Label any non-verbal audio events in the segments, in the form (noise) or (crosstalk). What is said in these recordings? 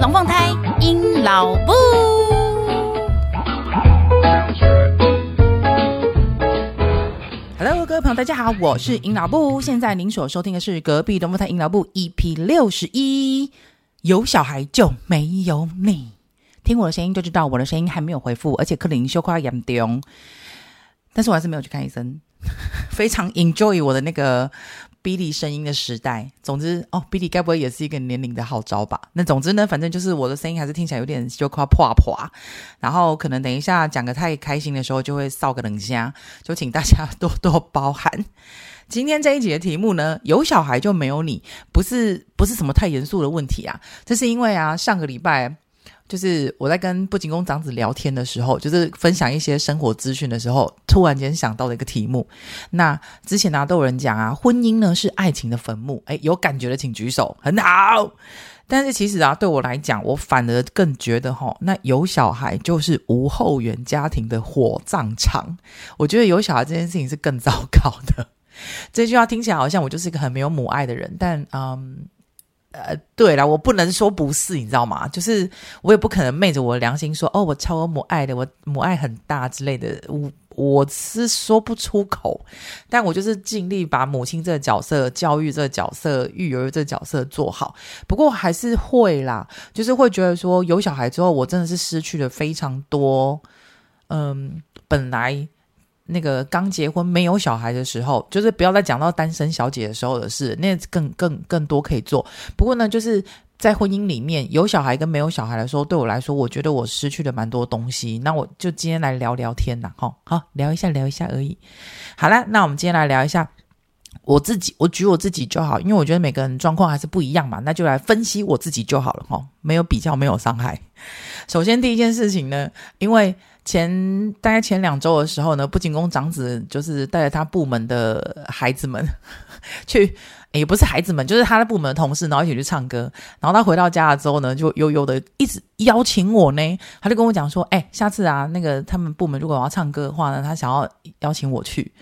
龙凤胎阴老布。Hello，各位朋友，大家好，我是阴老布。现在您所收听的是隔壁龙凤胎阴老布 EP 六十一。有小孩就没有你，听我的声音就知道我的声音还没有回复，而且可能休克严重。但是我还是没有去看医生，(laughs) 非常 enjoy 我的那个。Billy 声音的时代，总之哦，Billy 该不会也是一个年龄的号召吧？那总之呢，反正就是我的声音还是听起来有点就夸破破，然后可能等一下讲个太开心的时候就会扫个冷声，就请大家多多包涵。今天这一集的题目呢，有小孩就没有你，不是不是什么太严肃的问题啊，这是因为啊，上个礼拜。就是我在跟不景公长子聊天的时候，就是分享一些生活资讯的时候，突然间想到了一个题目。那之前呢、啊，都有人讲啊，婚姻呢是爱情的坟墓。诶，有感觉的请举手，很好。但是其实啊，对我来讲，我反而更觉得齁，那有小孩就是无后援家庭的火葬场。我觉得有小孩这件事情是更糟糕的。(laughs) 这句话听起来好像我就是一个很没有母爱的人，但嗯。呃，对啦，我不能说不是，你知道吗？就是我也不可能昧着我的良心说，哦，我超有母爱的，我母爱很大之类的，我我是说不出口，但我就是尽力把母亲这个角色、教育这个角色、育儿这个角色做好。不过还是会啦，就是会觉得说，有小孩之后，我真的是失去了非常多，嗯，本来。那个刚结婚没有小孩的时候，就是不要再讲到单身小姐的时候的事，那更更更多可以做。不过呢，就是在婚姻里面有小孩跟没有小孩来说，对我来说，我觉得我失去了蛮多东西。那我就今天来聊聊天呐，哈，好，聊一下聊一下而已。好啦，那我们今天来聊一下我自己，我举我自己就好，因为我觉得每个人状况还是不一样嘛，那就来分析我自己就好了，哈，没有比较，没有伤害。首先第一件事情呢，因为。前大概前两周的时候呢，不仅公长子就是带着他部门的孩子们 (laughs) 去，也不是孩子们，就是他的部门的同事，然后一起去唱歌。然后他回到家了之后呢，就悠悠的一直邀请我呢，他就跟我讲说：“哎，下次啊，那个他们部门如果要唱歌的话呢，他想要邀请我去。”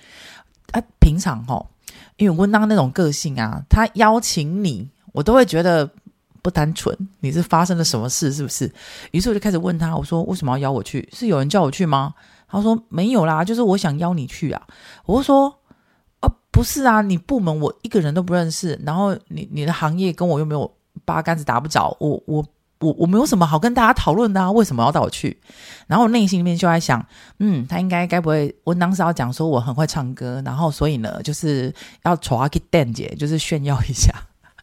啊，平常哦，因为温当那种个性啊，他邀请你，我都会觉得。不单纯，你是发生了什么事，是不是？于是我就开始问他，我说：“为什么要邀我去？是有人叫我去吗？”他说：“没有啦，就是我想邀你去啊。”我说：“啊，不是啊，你部门我一个人都不认识，然后你你的行业跟我又没有八竿子打不着，我我我我没有什么好跟大家讨论的啊，为什么要带我去？”然后我内心里面就在想：“嗯，他应该该不会我当时要讲说我很会唱歌，然后所以呢，就是要耍阿 K 蛋姐，就是炫耀一下。”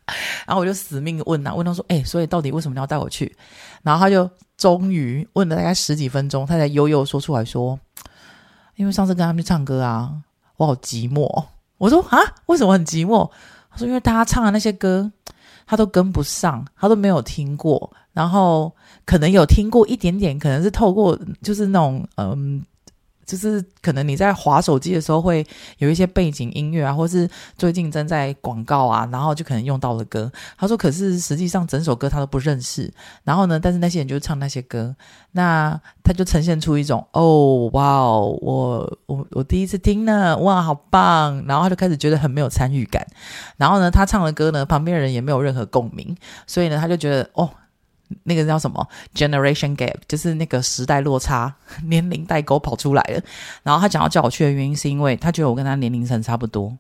(laughs) 然后我就死命问他，问他说：“哎，所以到底为什么要带我去？”然后他就终于问了大概十几分钟，他才悠悠说出来说：“因为上次跟他们去唱歌啊，我好寂寞。”我说：“啊，为什么很寂寞？”他说：“因为大家唱的那些歌，他都跟不上，他都没有听过，然后可能有听过一点点，可能是透过就是那种嗯。”就是可能你在滑手机的时候会有一些背景音乐啊，或是最近正在广告啊，然后就可能用到了歌。他说：“可是实际上整首歌他都不认识。然后呢，但是那些人就唱那些歌，那他就呈现出一种哦，哇哦，我我我第一次听呢，哇，好棒！然后他就开始觉得很没有参与感。然后呢，他唱的歌呢，旁边的人也没有任何共鸣，所以呢，他就觉得哦。”那个叫什么 generation gap，就是那个时代落差、(laughs) 年龄代沟跑出来了。然后他想要叫我去的原因，是因为他觉得我跟他年龄层差不多，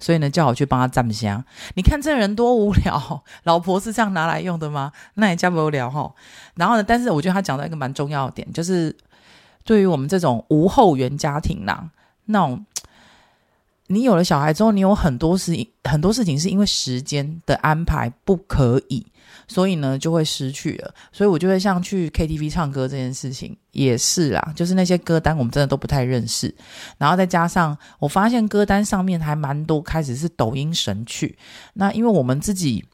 所以呢叫我去帮他站香。你看这人多无聊，(laughs) 老婆是这样拿来用的吗？那也加不了哈。然后呢，但是我觉得他讲到一个蛮重要的点，就是对于我们这种无后援家庭呐，那种你有了小孩之后，你有很多事很多事情是因为时间的安排不可以。所以呢，就会失去了。所以我就会像去 KTV 唱歌这件事情也是啦，就是那些歌单我们真的都不太认识。然后再加上我发现歌单上面还蛮多开始是抖音神曲。那因为我们自己，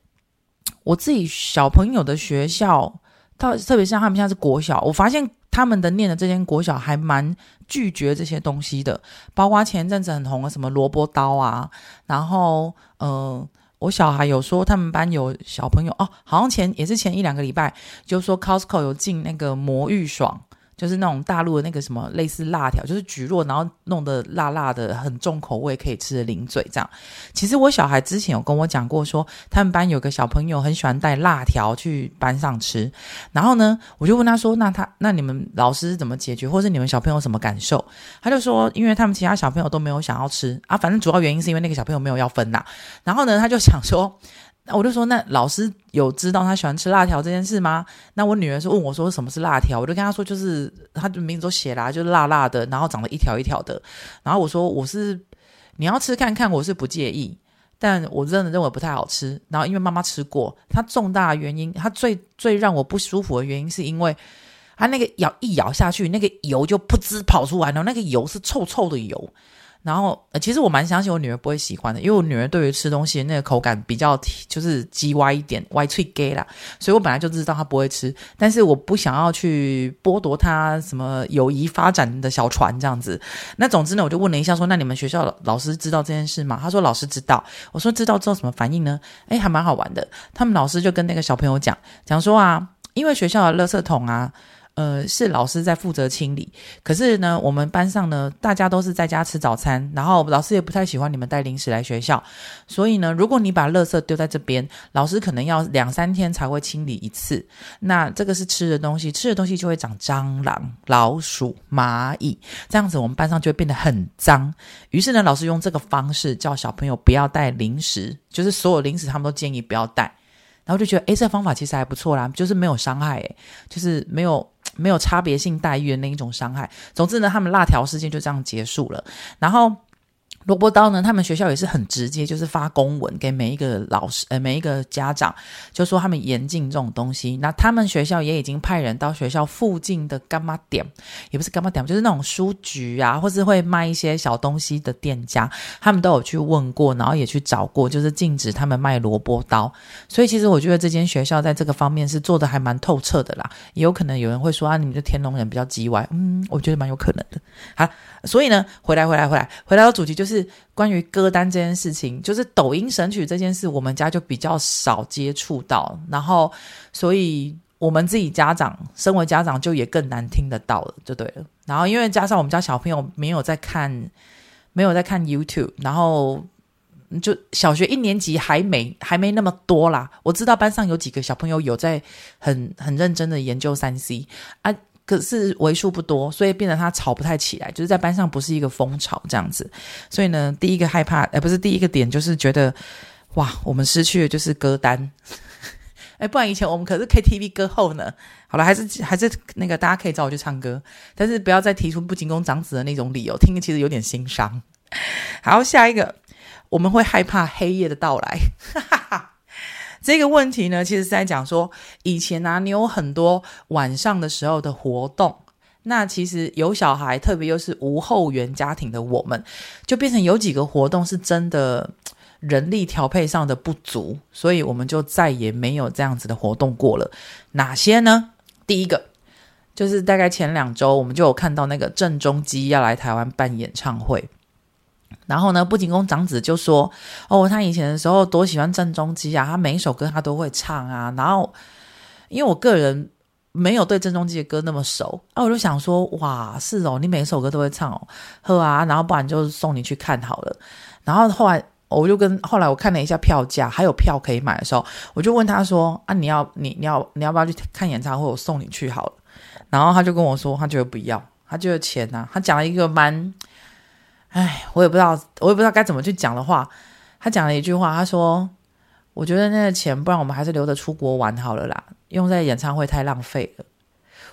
我自己小朋友的学校，特特别像他们现在是国小，我发现他们的念的这间国小还蛮拒绝这些东西的，包括前一阵子很红的什么萝卜刀啊，然后嗯。我小孩有说，他们班有小朋友哦，好像前也是前一两个礼拜，就说 Costco 有进那个魔芋爽，就是那种大陆的那个什么类似辣条，就是蒟蒻，然后弄得辣辣的，很重口味，可以吃的零嘴这样。其实我小孩之前有跟我讲过说，他们班有个小朋友很喜欢带辣条去班上吃，然后呢，我就问他说，那他那你们老师怎么解决，或是你们小朋友什么感受？他就说，因为他们其他小朋友都没有想要吃啊，反正主要原因是因为那个小朋友没有要分呐。然后呢，他就想说。(laughs) 我就说，那老师有知道他喜欢吃辣条这件事吗？那我女儿是问我说，什么是辣条？我就跟她说，就是她的名字都写啦，就是辣辣的，然后长得一条一条的。然后我说，我是你要吃看看，我是不介意，但我真的认为不太好吃。然后因为妈妈吃过，它重大原因，它最最让我不舒服的原因，是因为它那个咬一咬下去，那个油就噗滋跑出来，然后那个油是臭臭的油。然后，呃，其实我蛮相信我女儿不会喜欢的，因为我女儿对于吃东西那个口感比较就是叽歪一点，歪脆 gay 啦，所以我本来就知道她不会吃，但是我不想要去剥夺她什么友谊发展的小船这样子。那总之呢，我就问了一下说，那你们学校老师知道这件事吗？他说老师知道。我说知道之后什么反应呢？诶，还蛮好玩的。他们老师就跟那个小朋友讲讲说啊，因为学校的垃圾桶啊。呃，是老师在负责清理。可是呢，我们班上呢，大家都是在家吃早餐，然后老师也不太喜欢你们带零食来学校。所以呢，如果你把垃圾丢在这边，老师可能要两三天才会清理一次。那这个是吃的东西，吃的东西就会长蟑螂、老鼠、蚂蚁，这样子我们班上就会变得很脏。于是呢，老师用这个方式叫小朋友不要带零食，就是所有零食他们都建议不要带。然后就觉得，诶，这方法其实还不错啦，就是没有伤害，诶，就是没有。没有差别性待遇的那一种伤害。总之呢，他们辣条事件就这样结束了。然后。萝卜刀呢？他们学校也是很直接，就是发公文给每一个老师，呃，每一个家长，就说他们严禁这种东西。那他们学校也已经派人到学校附近的干妈店，也不是干妈店，就是那种书局啊，或是会卖一些小东西的店家，他们都有去问过，然后也去找过，就是禁止他们卖萝卜刀。所以其实我觉得这间学校在这个方面是做的还蛮透彻的啦。也有可能有人会说啊，你们的天龙人比较叽歪，嗯，我觉得蛮有可能的。好，所以呢，回来回来回来回来到主题就是。是关于歌单这件事情，就是抖音神曲这件事，我们家就比较少接触到，然后，所以我们自己家长，身为家长就也更难听得到了，就对了。然后，因为加上我们家小朋友没有在看，没有在看 YouTube，然后就小学一年级还没还没那么多啦。我知道班上有几个小朋友有在很很认真的研究三 C 啊。可是为数不多，所以变得他吵不太起来，就是在班上不是一个风潮这样子。所以呢，第一个害怕，呃，不是第一个点，就是觉得哇，我们失去的就是歌单。(laughs) 哎，不然以前我们可是 KTV 歌后呢。好了，还是还是那个大家可以找我去唱歌，但是不要再提出不仅供长子的那种理由，听其实有点心伤。好，下一个，我们会害怕黑夜的到来。哈哈哈。这个问题呢，其实是在讲说，以前啊，你有很多晚上的时候的活动，那其实有小孩，特别又是无后援家庭的我们，就变成有几个活动是真的人力调配上的不足，所以我们就再也没有这样子的活动过了。哪些呢？第一个就是大概前两周，我们就有看到那个郑中基要来台湾办演唱会。然后呢，不仅公长子就说：“哦，他以前的时候多喜欢郑中基啊，他每一首歌他都会唱啊。”然后，因为我个人没有对郑中基的歌那么熟，啊，我就想说：“哇，是哦，你每一首歌都会唱哦，呵啊。”然后不然就送你去看好了。然后后来我就跟后来我看了一下票价，还有票可以买的时候，我就问他说：“啊，你要你你要你要不要去看演唱会？我送你去好了。”然后他就跟我说：“他觉得不要，他觉得钱呐、啊。”他讲了一个蛮。唉，我也不知道，我也不知道该怎么去讲的话。他讲了一句话，他说：“我觉得那个钱，不然我们还是留着出国玩好了啦，用在演唱会太浪费了。”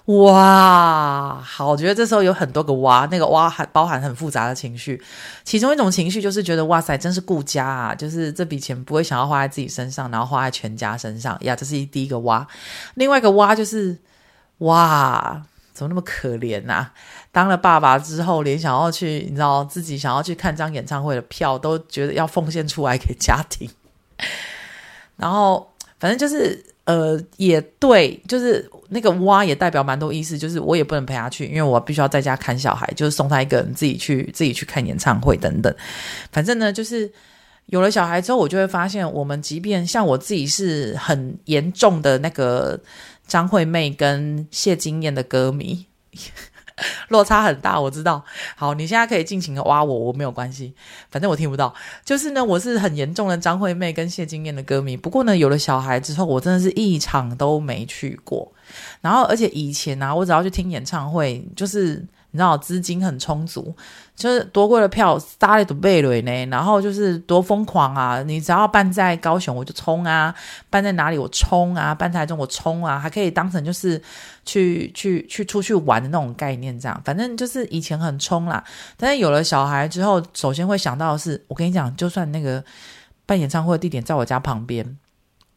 哇，好，我觉得这时候有很多个哇，那个哇含包含很复杂的情绪。其中一种情绪就是觉得哇塞，真是顾家啊，就是这笔钱不会想要花在自己身上，然后花在全家身上呀，这是第一个哇。另外一个哇就是哇。怎么那么可怜呐、啊？当了爸爸之后，连想要去，你知道自己想要去看张演唱会的票，都觉得要奉献出来给家庭。(laughs) 然后，反正就是，呃，也对，就是那个哇，也代表蛮多意思。就是我也不能陪他去，因为我必须要在家看小孩，就是送他一个人自己去，自己去看演唱会等等。反正呢，就是有了小孩之后，我就会发现，我们即便像我自己是很严重的那个。张惠妹跟谢金燕的歌迷，落差很大，我知道。好，你现在可以尽情的挖我，我没有关系，反正我听不到。就是呢，我是很严重的张惠妹跟谢金燕的歌迷。不过呢，有了小孩之后，我真的是一场都没去过。然后，而且以前啊，我只要去听演唱会，就是。你知道资金很充足，就是多贵的票，杀了都背了呢。然后就是多疯狂啊！你只要办在高雄，我就冲啊；办在哪里，我冲啊；办在台中，我冲啊，还可以当成就是去去去出去玩的那种概念，这样。反正就是以前很冲啦。但是有了小孩之后，首先会想到的是，我跟你讲，就算那个办演唱会的地点在我家旁边。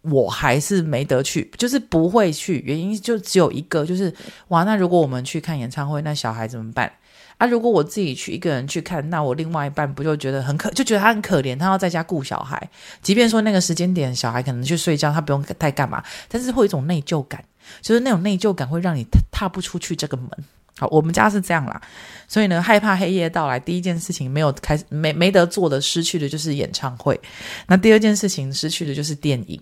我还是没得去，就是不会去，原因就只有一个，就是哇，那如果我们去看演唱会，那小孩怎么办啊？如果我自己去一个人去看，那我另外一半不就觉得很可，就觉得他很可怜，他要在家顾小孩。即便说那个时间点小孩可能去睡觉，他不用太干嘛，但是会有一种内疚感，就是那种内疚感会让你踏不出去这个门。好，我们家是这样啦，所以呢，害怕黑夜到来，第一件事情没有开，没没得做的，失去的就是演唱会。那第二件事情失去的就是电影。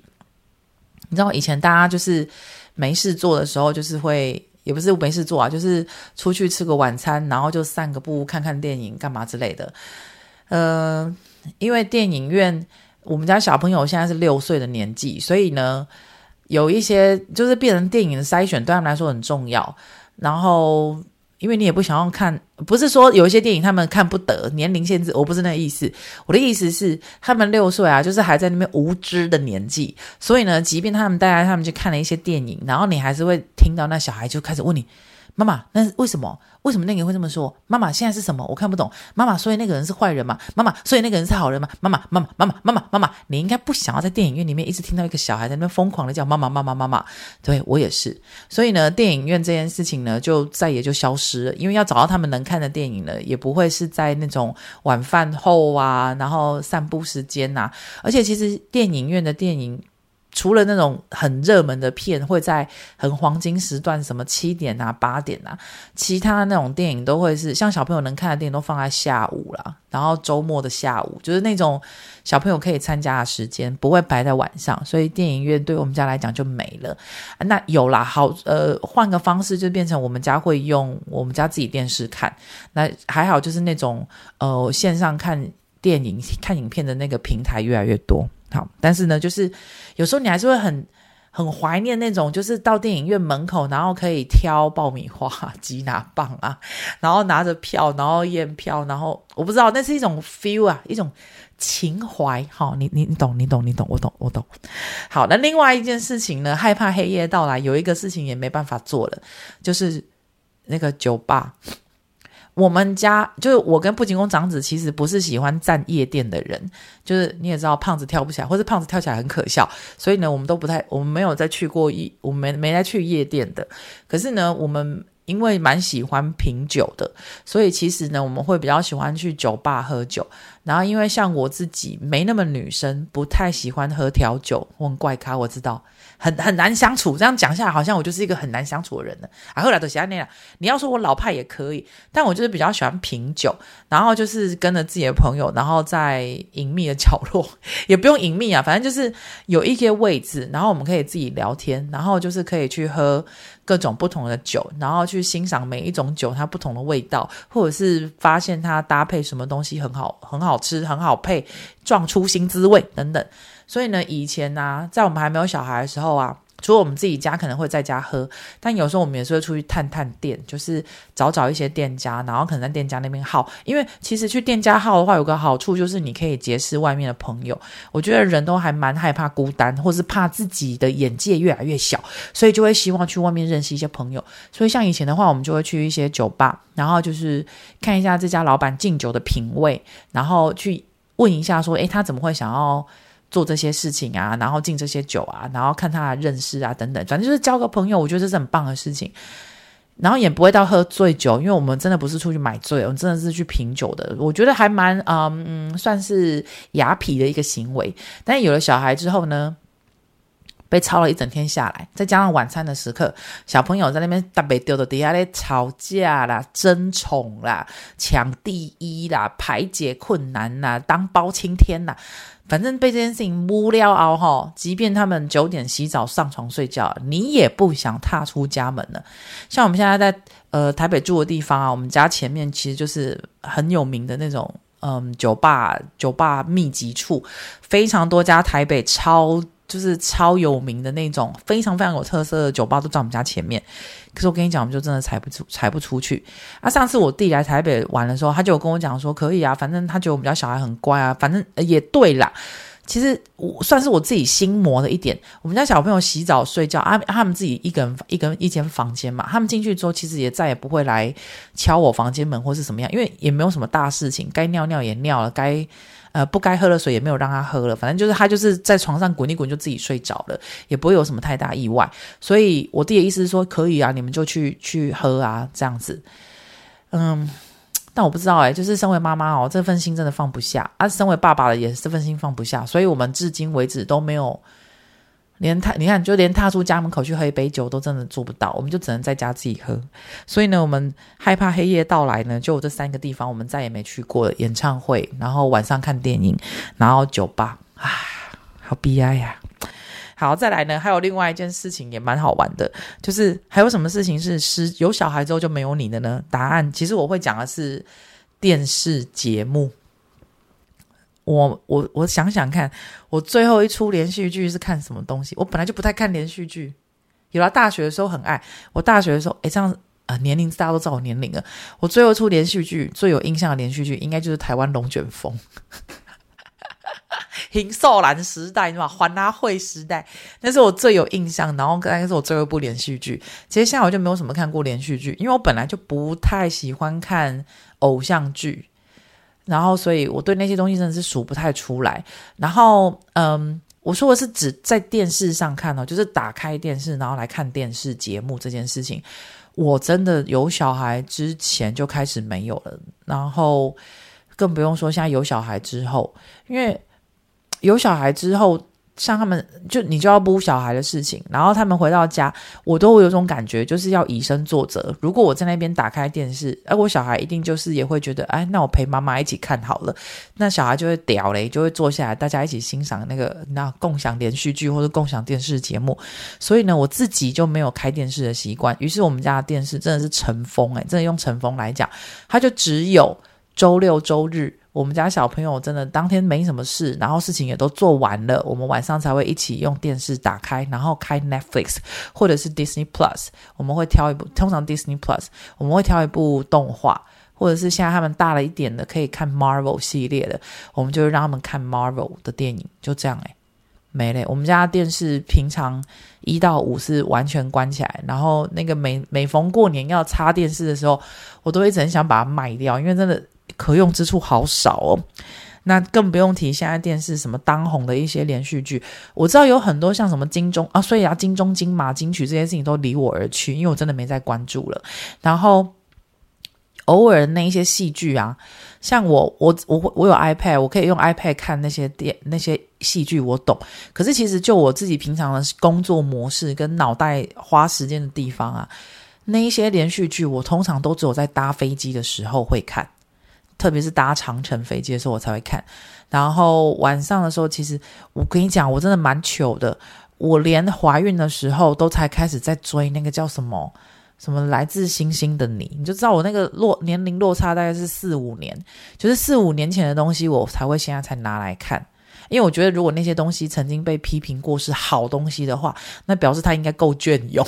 你知道以前大家就是没事做的时候，就是会也不是没事做啊，就是出去吃个晚餐，然后就散个步，看看电影，干嘛之类的。呃，因为电影院，我们家小朋友现在是六岁的年纪，所以呢，有一些就是变成电影的筛选对他们来说很重要，然后。因为你也不想要看，不是说有一些电影他们看不得，年龄限制，我不是那个意思。我的意思是，他们六岁啊，就是还在那边无知的年纪，所以呢，即便他们带他们去看了一些电影，然后你还是会听到那小孩就开始问你。妈妈，那为什么？为什么那个人会这么说？妈妈，现在是什么？我看不懂。妈妈，所以那个人是坏人吗？妈妈，所以那个人是好人吗？妈妈，妈妈，妈妈，妈妈，妈妈，你应该不想要在电影院里面一直听到一个小孩在那边疯狂的叫妈妈，妈妈，妈妈。对，我也是。所以呢，电影院这件事情呢，就再也就消失了。因为要找到他们能看的电影呢，也不会是在那种晚饭后啊，然后散步时间呐。而且其实电影院的电影。除了那种很热门的片会在很黄金时段，什么七点啊、八点啊，其他那种电影都会是像小朋友能看的电影都放在下午啦，然后周末的下午就是那种小朋友可以参加的时间，不会排在晚上，所以电影院对我们家来讲就没了。那有啦，好，呃，换个方式就变成我们家会用我们家自己电视看，那还好，就是那种呃线上看电影、看影片的那个平台越来越多。好，但是呢，就是有时候你还是会很很怀念那种，就是到电影院门口，然后可以挑爆米花、吉拿棒啊，然后拿着票，然后验票，然后我不知道，那是一种 feel 啊，一种情怀。好，你你你懂，你懂，你懂，我懂，我懂。好，那另外一件事情呢，害怕黑夜到来，有一个事情也没办法做了，就是那个酒吧。我们家就是我跟布景宫长子，其实不是喜欢站夜店的人，就是你也知道，胖子跳不起来，或者胖子跳起来很可笑，所以呢，我们都不太，我们没有再去过夜，我们没没来去夜店的。可是呢，我们因为蛮喜欢品酒的，所以其实呢，我们会比较喜欢去酒吧喝酒。然后因为像我自己没那么女生，不太喜欢喝调酒，我很怪咖，我知道。很很难相处，这样讲下来，好像我就是一个很难相处的人呢。啊，后来都喜欢那样。你要说我老派也可以，但我就是比较喜欢品酒，然后就是跟着自己的朋友，然后在隐秘的角落，也不用隐秘啊，反正就是有一些位置，然后我们可以自己聊天，然后就是可以去喝各种不同的酒，然后去欣赏每一种酒它不同的味道，或者是发现它搭配什么东西很好，很好吃，很好配，撞出新滋味等等。所以呢，以前呢、在我们还没有小孩的时候啊，除了我们自己家可能会在家喝，但有时候我们也是会出去探探店，就是找找一些店家，然后可能在店家那边耗。因为其实去店家耗的话，有个好处就是你可以结识外面的朋友。我觉得人都还蛮害怕孤单，或是怕自己的眼界越来越小，所以就会希望去外面认识一些朋友。所以像以前的话，我们就会去一些酒吧，然后就是看一下这家老板敬酒的品味，然后去问一下说，诶，他怎么会想要做这些事情啊，然后敬这些酒啊，然后看他的认识啊，等等，反正就是交个朋友，我觉得这是很棒的事情。然后也不会到喝醉酒，因为我们真的不是出去买醉，我们真的是去品酒的。我觉得还蛮嗯，算是雅痞的一个行为。但有了小孩之后呢，被操了一整天下来，再加上晚餐的时刻，小朋友在那边大被丢的底下咧吵架啦、争宠啦、抢第一啦、排解困难啦、当包青天啦，反正被这件事情无聊熬吼，即便他们九点洗澡上床睡觉，你也不想踏出家门了。像我们现在在呃台北住的地方啊，我们家前面其实就是很有名的那种嗯酒吧，酒吧密集处，非常多家台北超。就是超有名的那种，非常非常有特色的酒吧都在我们家前面。可是我跟你讲，我们就真的踩不出，踩不出去。啊，上次我弟来台北玩的时候，他就跟我讲说，可以啊，反正他觉得我们家小孩很乖啊，反正也对啦。其实我算是我自己心魔的一点。我们家小朋友洗澡睡觉啊，他们自己一个人一个人一间房间嘛，他们进去之后，其实也再也不会来敲我房间门或是什么样，因为也没有什么大事情，该尿尿也尿了，该。呃，不该喝的水也没有让他喝了，反正就是他就是在床上滚一滚就自己睡着了，也不会有什么太大意外。所以我弟的意思是说，可以啊，你们就去去喝啊，这样子。嗯，但我不知道哎，就是身为妈妈哦，这份心真的放不下啊，身为爸爸的也是这份心放不下，所以我们至今为止都没有。连踏，你看，就连踏出家门口去喝一杯酒都真的做不到，我们就只能在家自己喝。所以呢，我们害怕黑夜到来呢，就这三个地方，我们再也没去过。演唱会，然后晚上看电影，然后酒吧，啊，好悲哀呀！好，再来呢，还有另外一件事情也蛮好玩的，就是还有什么事情是是有小孩之后就没有你的呢？答案其实我会讲的是电视节目。我我我想想看，我最后一出连续剧是看什么东西？我本来就不太看连续剧，有了大学的时候很爱。我大学的时候，诶，这样啊、呃，年龄大家都知道我年龄了。我最后一出连续剧最有印象的连续剧，应该就是台湾龙卷风，(laughs) 邢寿兰时代是吧？环阿慧时代，那是我最有印象。然后应该是我最后一部连续剧。接下来我就没有什么看过连续剧，因为我本来就不太喜欢看偶像剧。然后，所以我对那些东西真的是数不太出来。然后，嗯，我说的是指在电视上看哦，就是打开电视然后来看电视节目这件事情，我真的有小孩之前就开始没有了。然后，更不用说现在有小孩之后，因为有小孩之后。像他们就你就要顾小孩的事情，然后他们回到家，我都会有种感觉，就是要以身作则。如果我在那边打开电视，而我小孩一定就是也会觉得，哎，那我陪妈妈一起看好了。那小孩就会屌嘞，就会坐下来，大家一起欣赏那个那共享连续剧或者共享电视节目。所以呢，我自己就没有开电视的习惯。于是我们家的电视真的是尘封，哎，真的用尘封来讲，它就只有周六周日。我们家小朋友真的当天没什么事，然后事情也都做完了，我们晚上才会一起用电视打开，然后开 Netflix 或者是 Disney Plus，我们会挑一部，通常 Disney Plus 我们会挑一部动画，或者是现在他们大了一点的可以看 Marvel 系列的，我们就会让他们看 Marvel 的电影，就这样诶，没了。我们家电视平常一到五是完全关起来，然后那个每每逢过年要插电视的时候，我都一直很想把它卖掉，因为真的。可用之处好少哦，那更不用提现在电视什么当红的一些连续剧。我知道有很多像什么金钟啊，所以啊金钟金马金曲这些事情都离我而去，因为我真的没再关注了。然后偶尔那一些戏剧啊，像我我我我有 iPad，我可以用 iPad 看那些电那些戏剧，我懂。可是其实就我自己平常的工作模式跟脑袋花时间的地方啊，那一些连续剧我通常都只有在搭飞机的时候会看。特别是搭长程飞机的时候，我才会看。然后晚上的时候，其实我跟你讲，我真的蛮糗的。我连怀孕的时候都才开始在追那个叫什么什么来自星星的你，你就知道我那个落年龄落差大概是四五年，就是四五年前的东西，我才会现在才拿来看。因为我觉得，如果那些东西曾经被批评过是好东西的话，那表示它应该够隽永。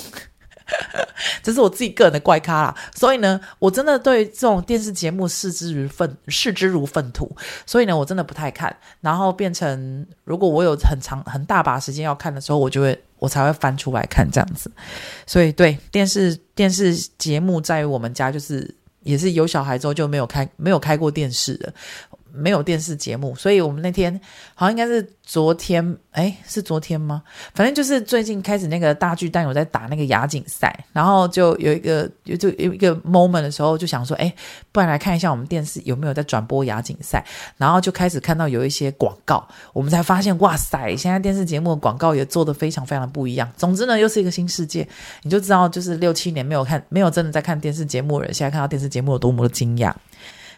(laughs) 这是我自己个人的怪咖啦，所以呢，我真的对这种电视节目视之如粪视之如粪土，所以呢，我真的不太看。然后变成，如果我有很长很大把时间要看的时候，我就会我才会翻出来看这样子。所以，对电视电视节目，在于我们家就是也是有小孩之后就没有开没有开过电视了。没有电视节目，所以我们那天好像应该是昨天，哎，是昨天吗？反正就是最近开始那个大巨蛋有在打那个亚锦赛，然后就有一个有就有一个 moment 的时候，就想说，哎，不然来看一下我们电视有没有在转播亚锦赛，然后就开始看到有一些广告，我们才发现，哇塞，现在电视节目的广告也做得非常非常的不一样。总之呢，又是一个新世界，你就知道，就是六七年没有看，没有真的在看电视节目的人，现在看到电视节目有多么的惊讶。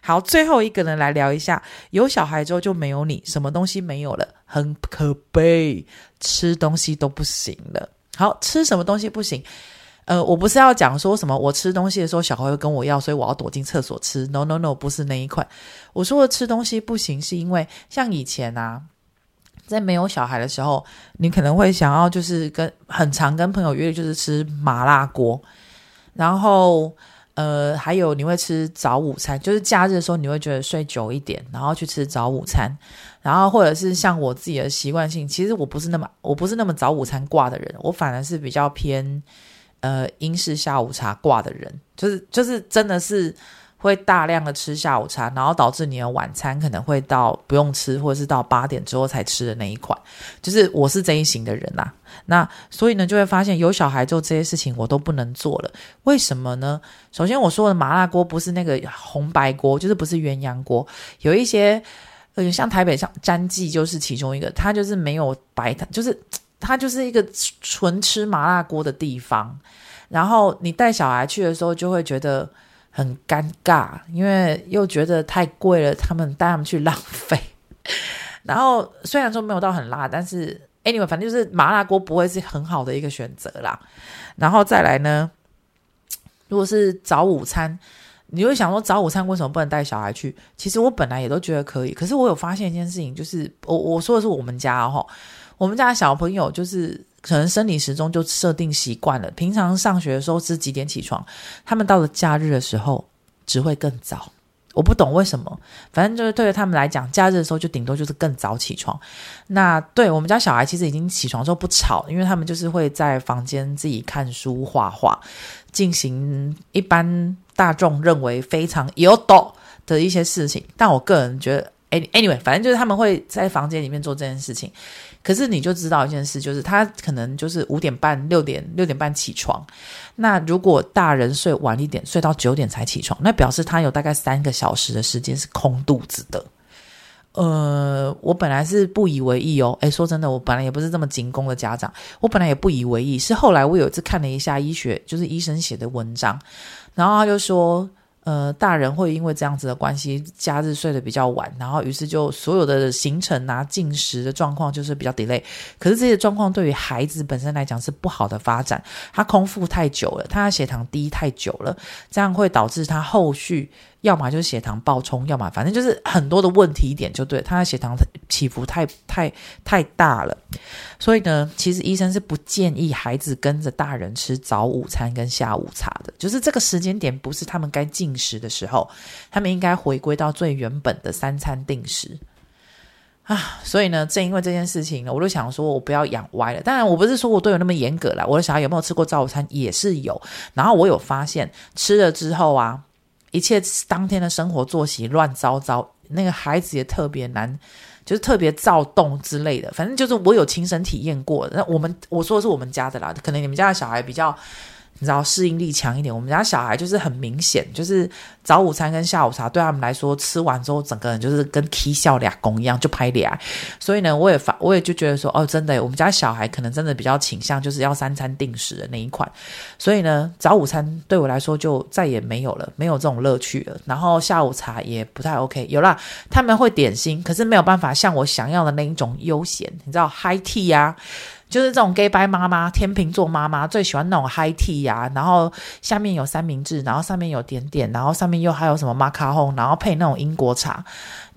好，最后一个人来聊一下，有小孩之后就没有你，什么东西没有了，很可悲，吃东西都不行了。好，吃什么东西不行？呃，我不是要讲说什么，我吃东西的时候小孩会跟我要，所以我要躲进厕所吃。No No No，不是那一块。我说的吃东西不行，是因为像以前啊，在没有小孩的时候，你可能会想要就是跟很常跟朋友约，就是吃麻辣锅，然后。呃，还有你会吃早午餐，就是假日的时候你会觉得睡久一点，然后去吃早午餐，然后或者是像我自己的习惯性，其实我不是那么我不是那么早午餐挂的人，我反而是比较偏呃英式下午茶挂的人，就是就是真的是。会大量的吃下午茶，然后导致你的晚餐可能会到不用吃，或者是到八点之后才吃的那一款，就是我是这一型的人呐、那所以呢，就会发现有小孩做这些事情我都不能做了。为什么呢？首先我说的麻辣锅不是那个红白锅，就是不是鸳鸯锅。有一些呃，像台北像詹记就是其中一个，它就是没有白，就是它就是一个纯吃麻辣锅的地方。然后你带小孩去的时候，就会觉得。很尴尬，因为又觉得太贵了，他们带他们去浪费。(laughs) 然后虽然说没有到很辣，但是 anyway，反正就是麻辣锅不会是很好的一个选择啦。然后再来呢，如果是早午餐，你会想说早午餐为什么不能带小孩去？其实我本来也都觉得可以，可是我有发现一件事情，就是我我说的是我们家哦，我们家小朋友就是。可能生理时钟就设定习惯了，平常上学的时候是几点起床，他们到了假日的时候只会更早。我不懂为什么，反正就是对于他们来讲，假日的时候就顶多就是更早起床。那对我们家小孩其实已经起床之后不吵，因为他们就是会在房间自己看书、画画，进行一般大众认为非常有斗的一些事情。但我个人觉得，anyway，反正就是他们会在房间里面做这件事情。可是你就知道一件事，就是他可能就是五点半、六点、六点半起床。那如果大人睡晚一点，睡到九点才起床，那表示他有大概三个小时的时间是空肚子的。呃，我本来是不以为意哦。诶，说真的，我本来也不是这么紧绷的家长，我本来也不以为意。是后来我有一次看了一下医学，就是医生写的文章，然后他就说。呃，大人会因为这样子的关系，假日睡得比较晚，然后于是就所有的行程啊、进食的状况就是比较 delay。可是这些状况对于孩子本身来讲是不好的发展，他空腹太久了，他的血糖低太久了，这样会导致他后续。要么就是血糖暴冲，要么反正就是很多的问题点就对，他的血糖起伏太太太大了，所以呢，其实医生是不建议孩子跟着大人吃早午餐跟下午茶的，就是这个时间点不是他们该进食的时候，他们应该回归到最原本的三餐定时啊。所以呢，正因为这件事情呢，我就想说我不要养歪了。当然，我不是说我都有那么严格啦，我的小孩有没有吃过早午餐也是有，然后我有发现吃了之后啊。一切当天的生活作息乱糟糟，那个孩子也特别难，就是特别躁动之类的。反正就是我有亲身体验过。那我们我说的是我们家的啦，可能你们家的小孩比较。你知道适应力强一点，我们家小孩就是很明显，就是早午餐跟下午茶对他们来说，吃完之后整个人就是跟踢笑俩公一样，就拍俩。所以呢，我也发，我也就觉得说，哦，真的，我们家小孩可能真的比较倾向就是要三餐定时的那一款。所以呢，早午餐对我来说就再也没有了，没有这种乐趣了。然后下午茶也不太 OK，有啦，他们会点心，可是没有办法像我想要的那一种悠闲，你知道 high tea 呀、就是这种 gay 白妈妈，天秤座妈妈最喜欢那种 high tea 呀、啊，然后下面有三明治，然后上面有点点，然后上面又还有什么马卡龙，然后配那种英国茶。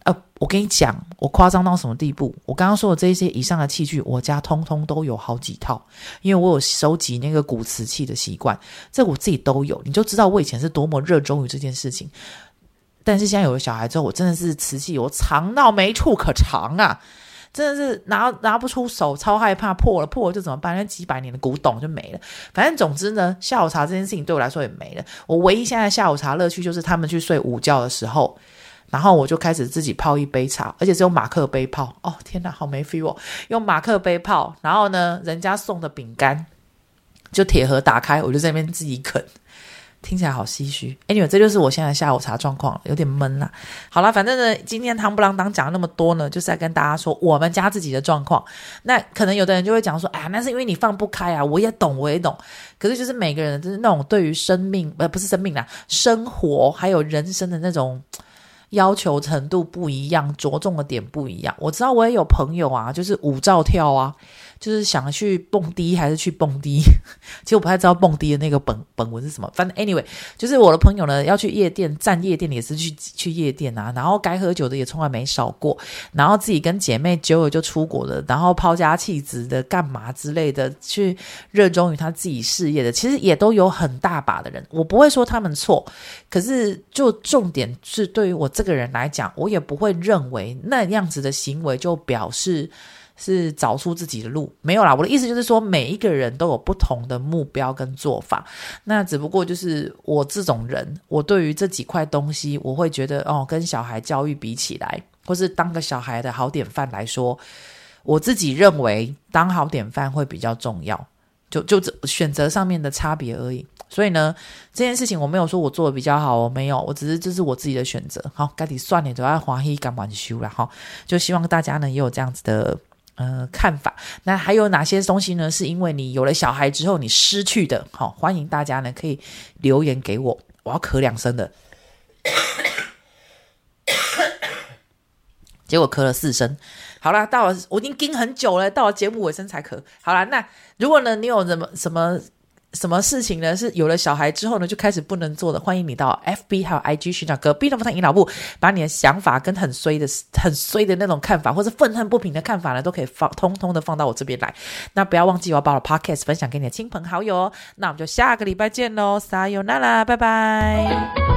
呃，我跟你讲，我夸张到什么地步？我刚刚说的这些以上的器具，我家通通都有好几套，因为我有收集那个古瓷器的习惯，这我自己都有，你就知道我以前是多么热衷于这件事情。但是现在有了小孩之后，我真的是瓷器我藏到没处可藏啊。真的是拿拿不出手，超害怕破了，破了就怎么办？那几百年的古董就没了。反正总之呢，下午茶这件事情对我来说也没了。我唯一现在下午茶乐趣就是他们去睡午觉的时候，然后我就开始自己泡一杯茶，而且是用马克杯泡。哦，天哪，好没 feel 哦！用马克杯泡，然后呢，人家送的饼干就铁盒打开，我就在那边自己啃。听起来好唏嘘。Anyway，这就是我现在下午茶状况，有点闷啦。好啦，反正呢，今天汤不啷当讲了那么多呢，就是在跟大家说我们家自己的状况。那可能有的人就会讲说，哎，那是因为你放不开啊。我也懂，我也懂。可是就是每个人就是那种对于生命，呃，不是生命啦，生活还有人生的那种要求程度不一样，着重的点不一样。我知道我也有朋友啊，就是舞照跳啊。就是想去蹦迪还是去蹦迪？(laughs) 其实我不太知道蹦迪的那个本本文是什么。反正 anyway，就是我的朋友呢要去夜店，站夜店也是去去夜店啊。然后该喝酒的也从来没少过。然后自己跟姐妹久了就出国了，然后抛家弃子的干嘛之类的，去热衷于他自己事业的，其实也都有很大把的人。我不会说他们错，可是就重点是对于我这个人来讲，我也不会认为那样子的行为就表示。是找出自己的路，没有啦。我的意思就是说，每一个人都有不同的目标跟做法。那只不过就是我这种人，我对于这几块东西，我会觉得哦，跟小孩教育比起来，或是当个小孩的好典范来说，我自己认为当好典范会比较重要。就就这选择上面的差别而已。所以呢，这件事情我没有说我做的比较好，我没有，我只是这是我自己的选择。好，该你算了，都要欢喜甘愿收了哈。就希望大家呢也有这样子的。呃，看法。那还有哪些东西呢？是因为你有了小孩之后你失去的？好、欢迎大家呢可以留言给我。我要咳两声的，结果咳了四声。好啦，到了，我已经盯很久了，到了节目尾声才咳。好啦，那如果呢，你有什么什么？什么事情呢？是有了小孩之后呢，就开始不能做的。欢迎你到 FB 还有 IG 寻找隔壁的不同引导部，把你的想法跟很衰的、很衰的那种看法，或是愤恨不平的看法呢，都可以放通通的放到我这边来。那不要忘记我要把我的 Podcast 分享给你的亲朋好友哦。那我们就下个礼拜见喽，撒由那拉，拜拜。